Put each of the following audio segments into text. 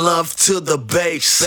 love to the bass.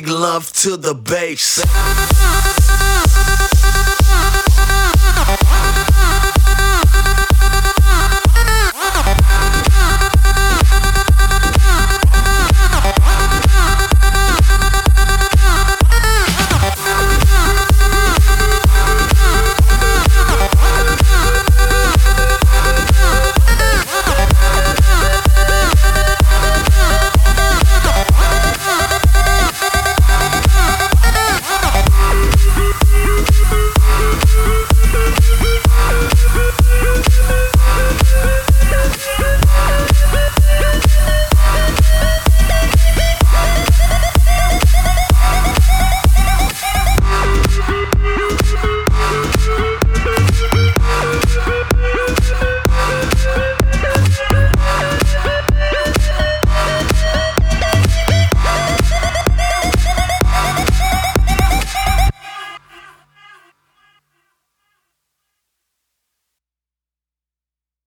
big love to the bass.